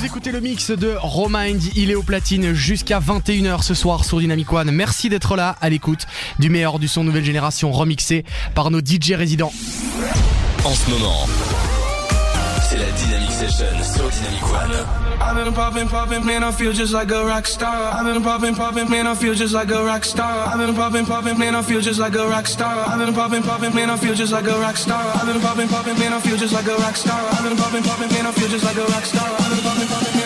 Vous écoutez le mix de Romind, il est au platine jusqu'à 21h ce soir sur Dynamic One. Merci d'être là à l'écoute du meilleur du son nouvelle génération remixé par nos DJ résidents. En ce moment, I've been popping, popping, man, I feel just like a rock star. I've been popping, popping, man, I feel just like a rock star. I've been popping, popping, man, I feel just like a rock star. I've been popping, popping, man, I feel just like a rock star. I've been popping, popping, man, I feel just like a rock star. I've been popping, popping, man, I feel just like a rock star. I've been popping, popping,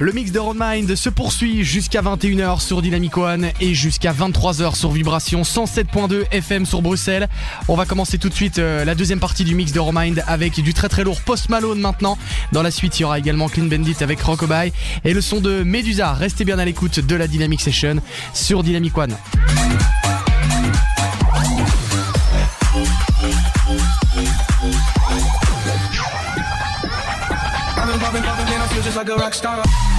Le mix de Roadmind se poursuit jusqu'à 21h sur Dynamic One et jusqu'à 23h sur Vibration 107.2 FM sur Bruxelles. On va commencer tout de suite euh, la deuxième partie du mix de Roadmind avec du très très lourd Post Malone maintenant. Dans la suite, il y aura également Clean Bandit avec Rockabye et le son de Medusa. Restez bien à l'écoute de la Dynamic Session sur Dynamic One. Like a rock star.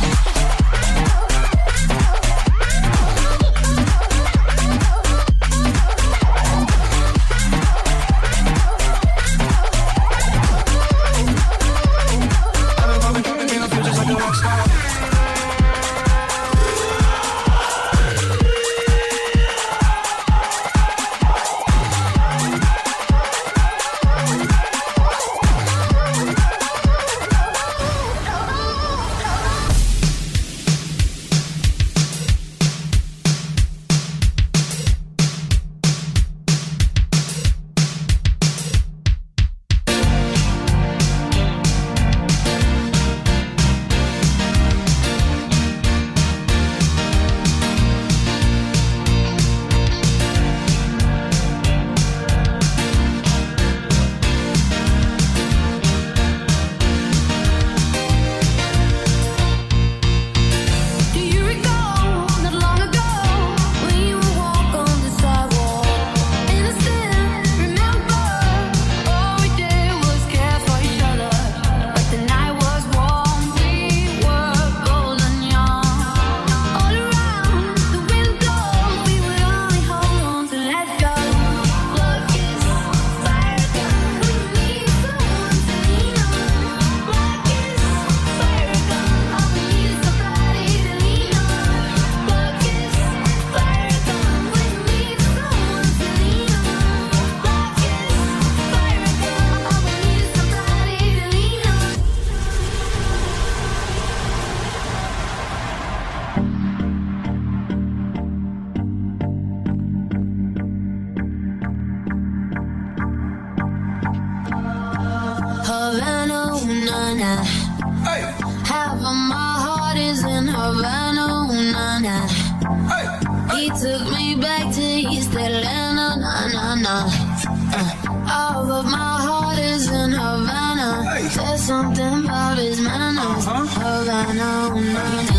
Manners. Oh, Havana,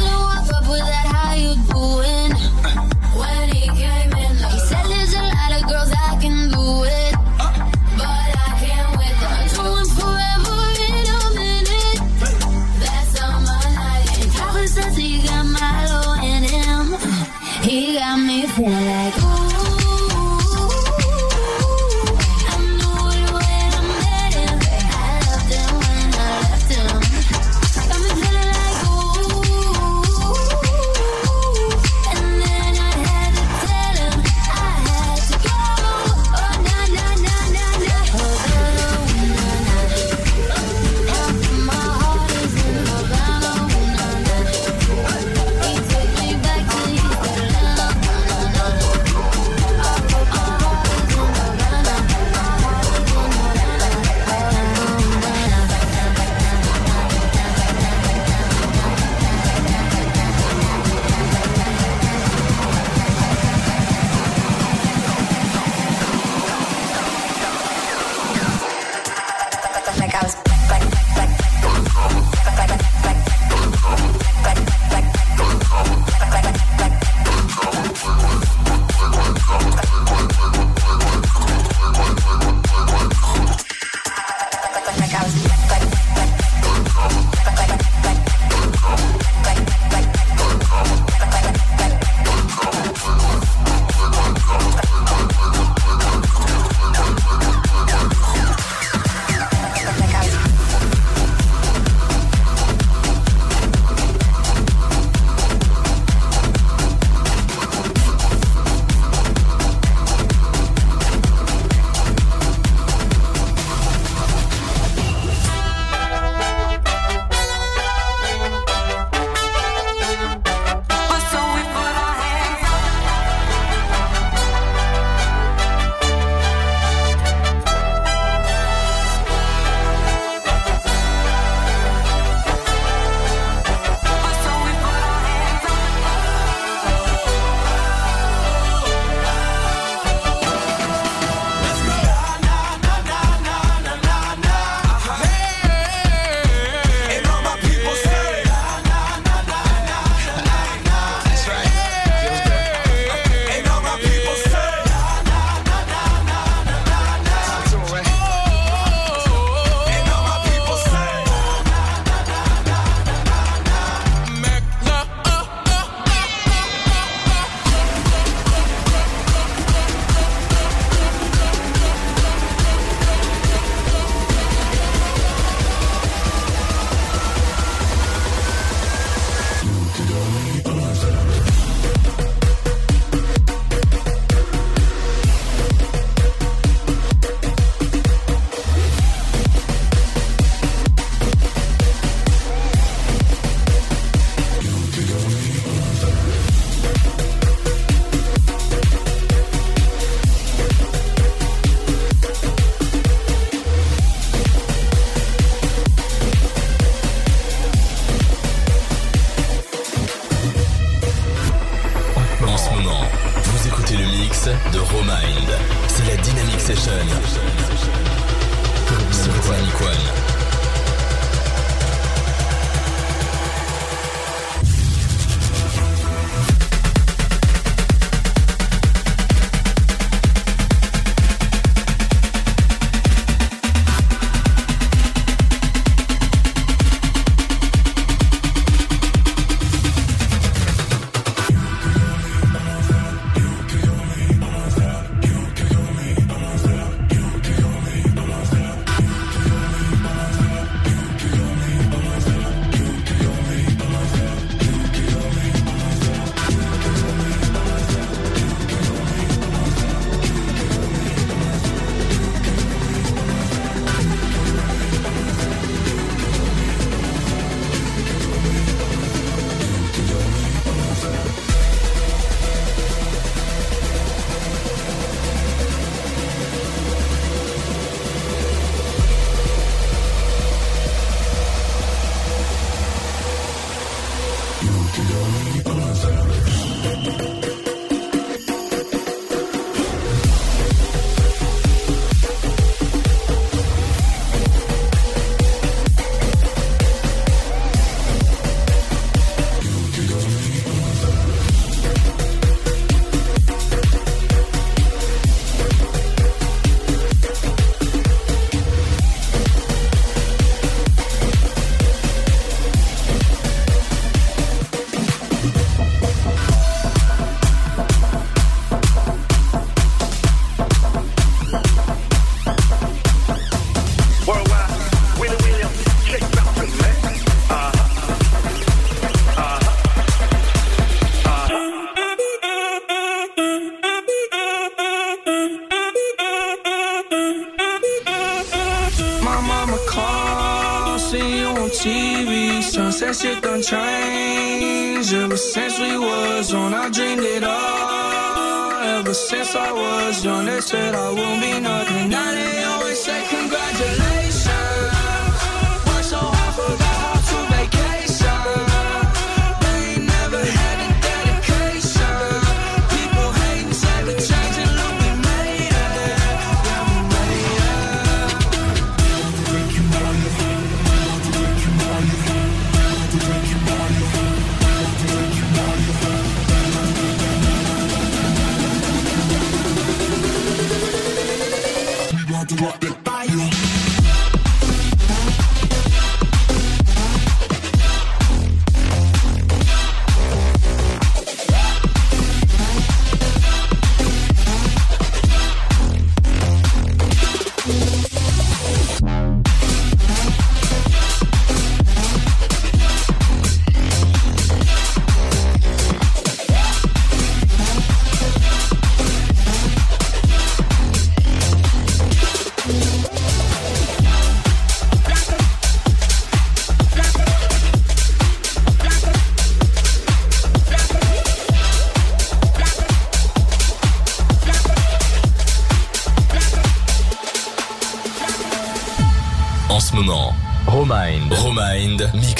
since we was young, I dreamed it all. Ever since I was young, they said I won't be nothing.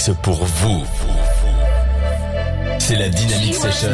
pour vous. C'est la Dynamic Session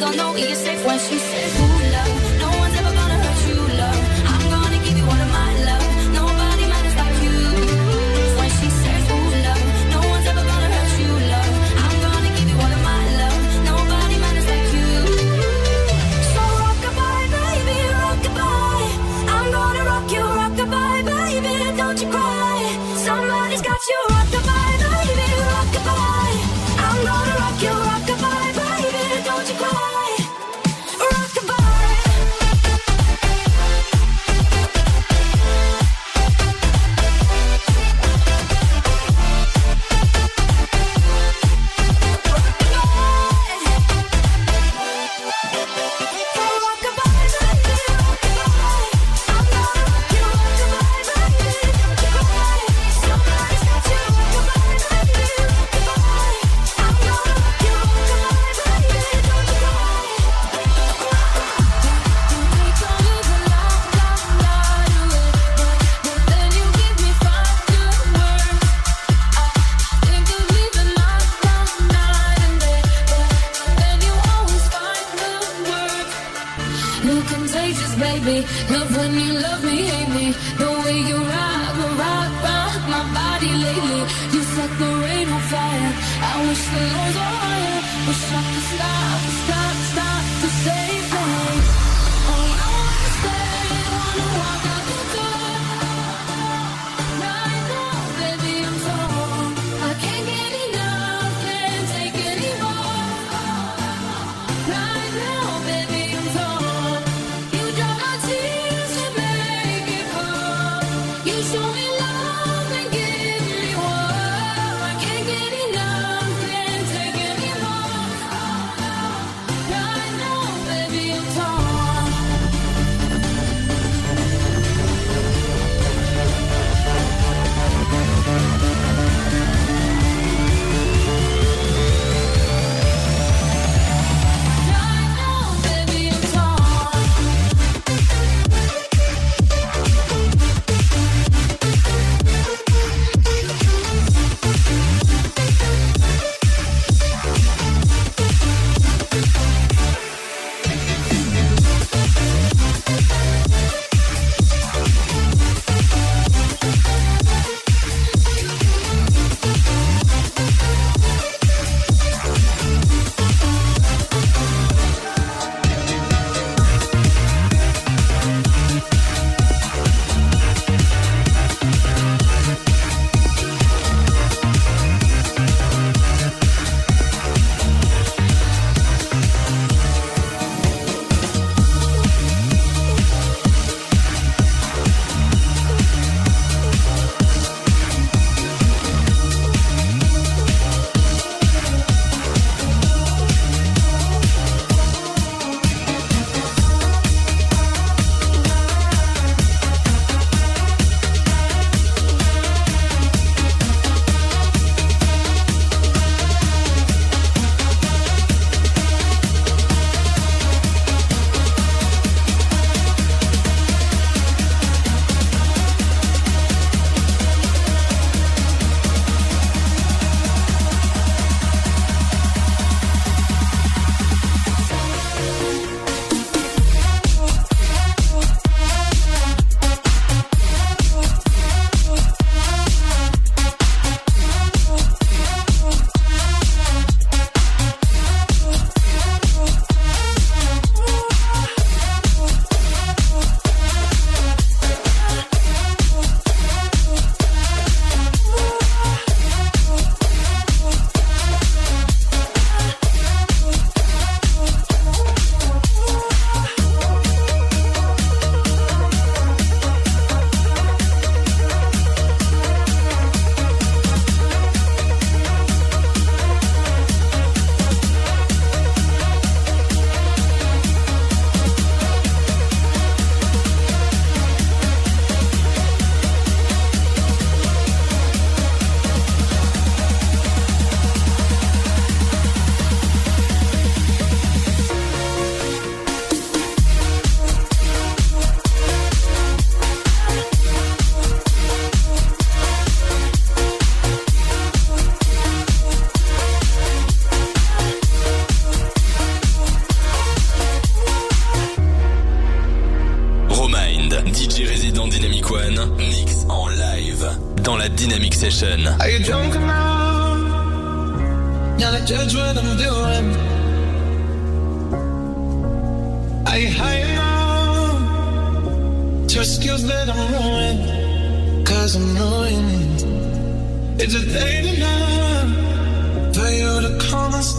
don't know if you're safe when she says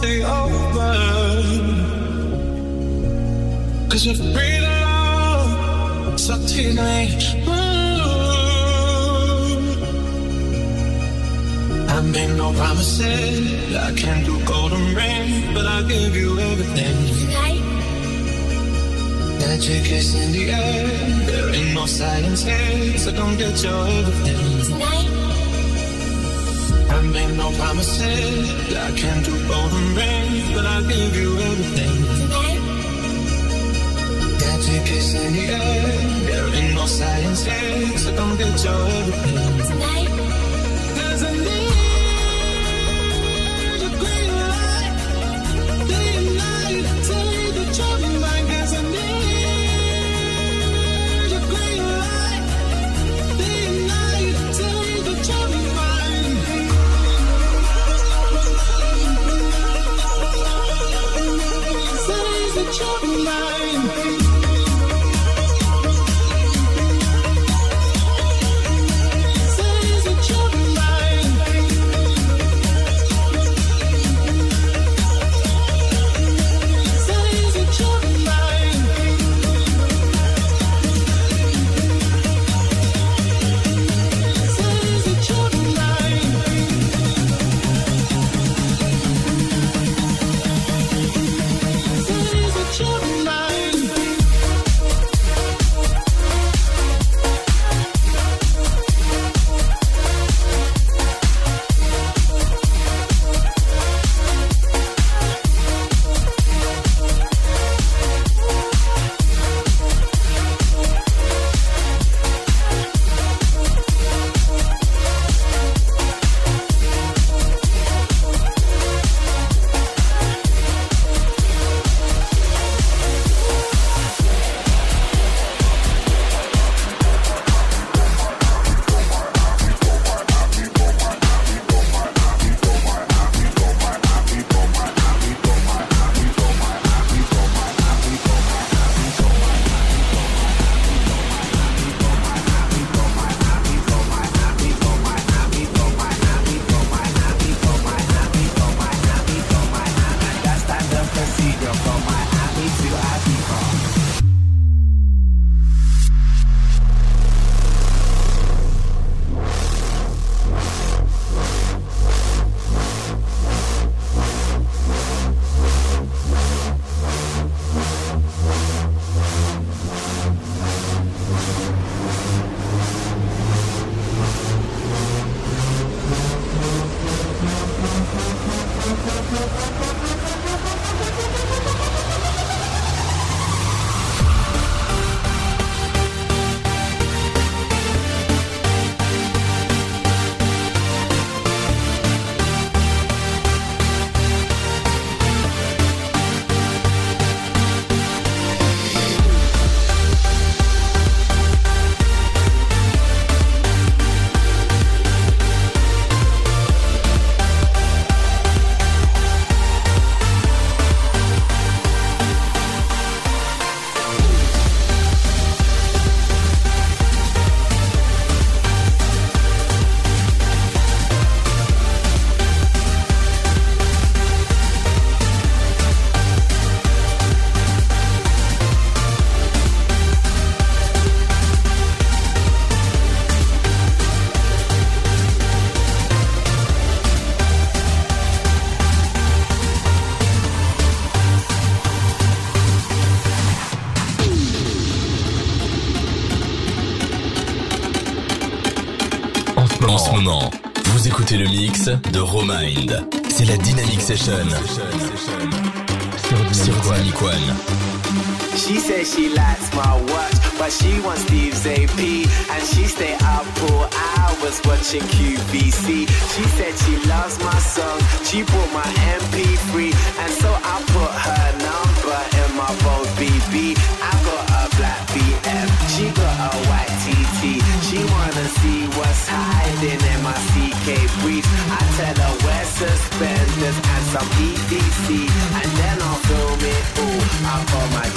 stay over. Cause we're free to love. So tonight. I made no promises. I can't do golden rain, but I'll give you everything. Tonight, Magic is in the air. There ain't no science here, so don't get your everything. tonight, I made no promises. I can't do golden rain, but I'll give you everything. tonight, Magic is in the air. There ain't no science here, so don't get your everything. tonight. You're mine. de Romind. C'est la Dynamic Session. Sur Dynamic One. She says she likes my watch, but she wants Steve's AP. And she stay up for hours watching QVC. She said she loves my song, she bought my MP3. some EDC, and then I'll film it all. I'll my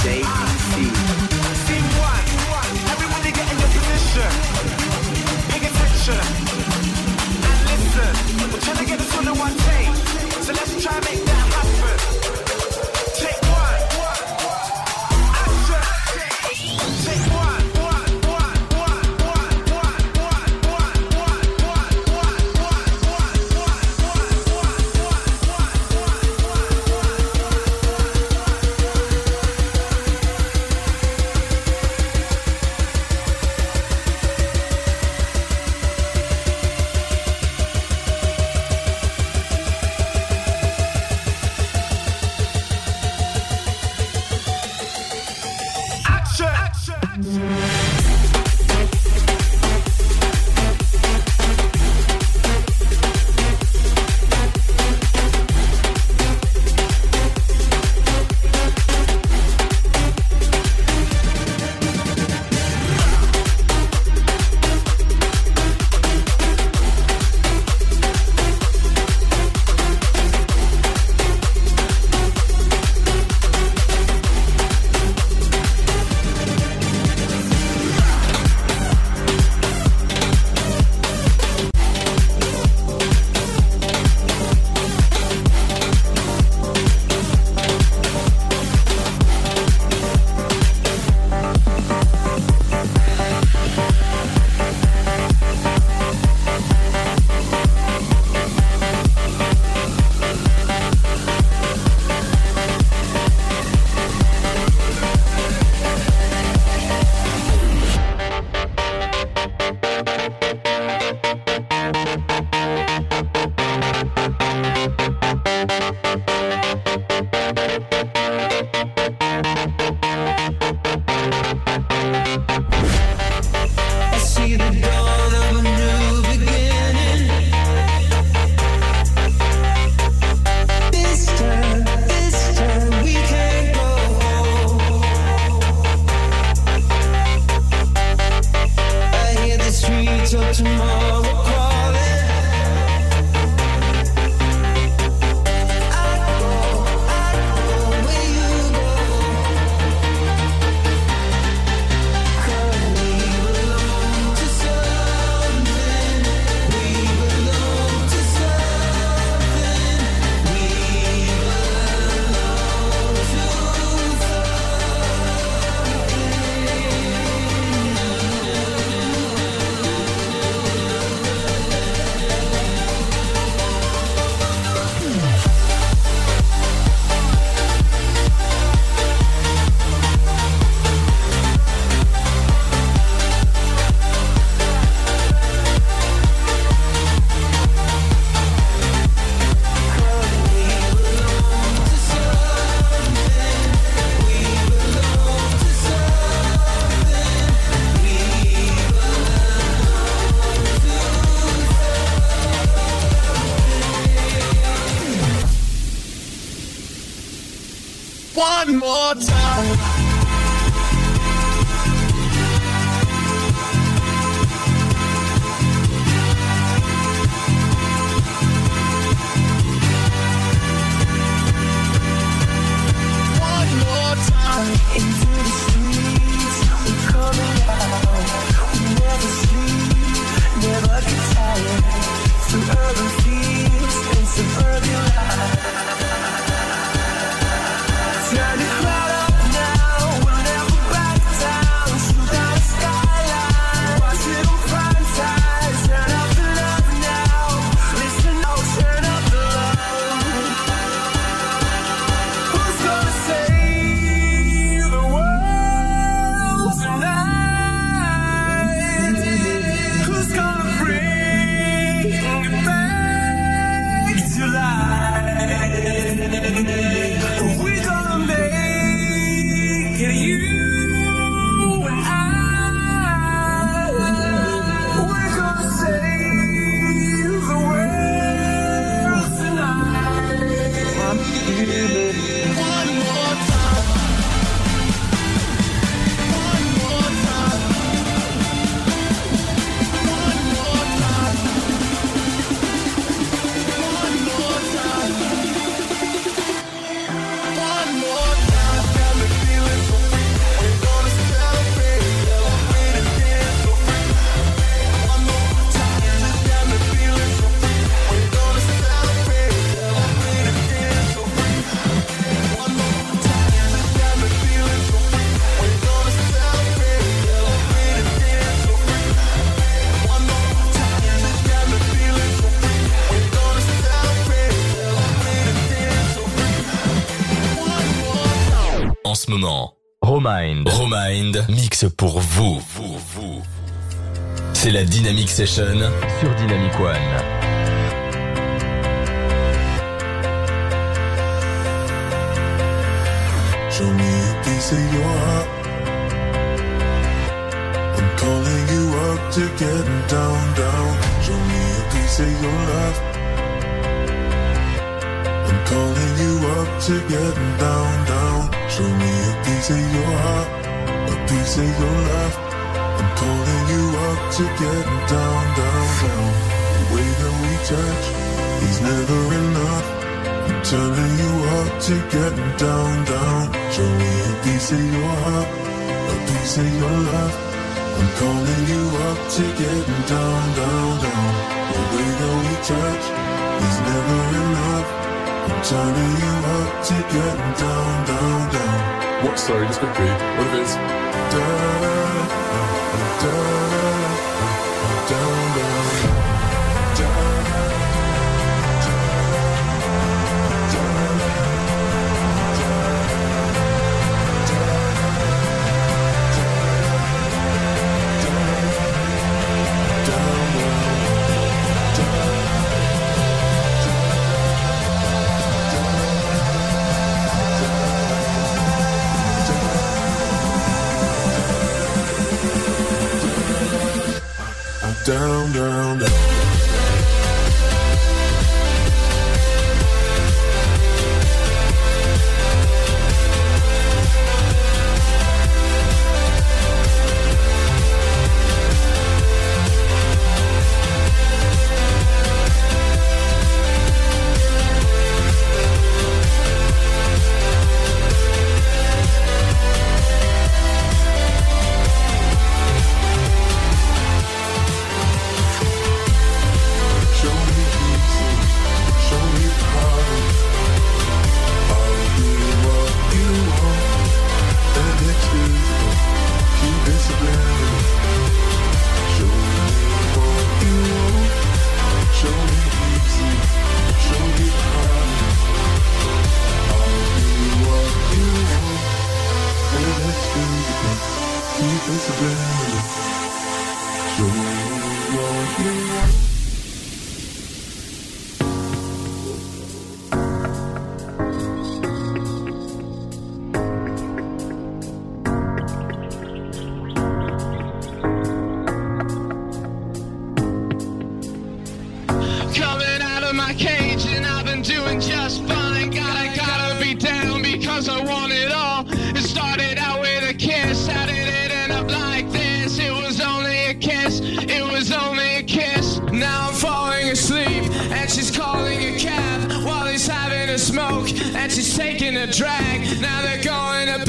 Romind. Romind mixe pour vous. vous, vous. C'est la Dynamic Session sur Dynamic One. Show me a piece of your heart. I'm calling you up to getting down, down. Show me a piece of your love. I'm calling you up to getting down, down. Show me a piece of your heart, a piece of your love. I'm calling you up to getting down, down, down. The way that we touch is never enough. I'm turning you up to getting down, down. Show me a piece of your heart, a piece of your love. I'm calling you up to getting down, down, down. The way that we touch is never enough. I'm turning you up to getting down, down, down. What? Sorry, just quickly. What if it's Da, da, da, da, down, down. Taking a drag. Now they're going to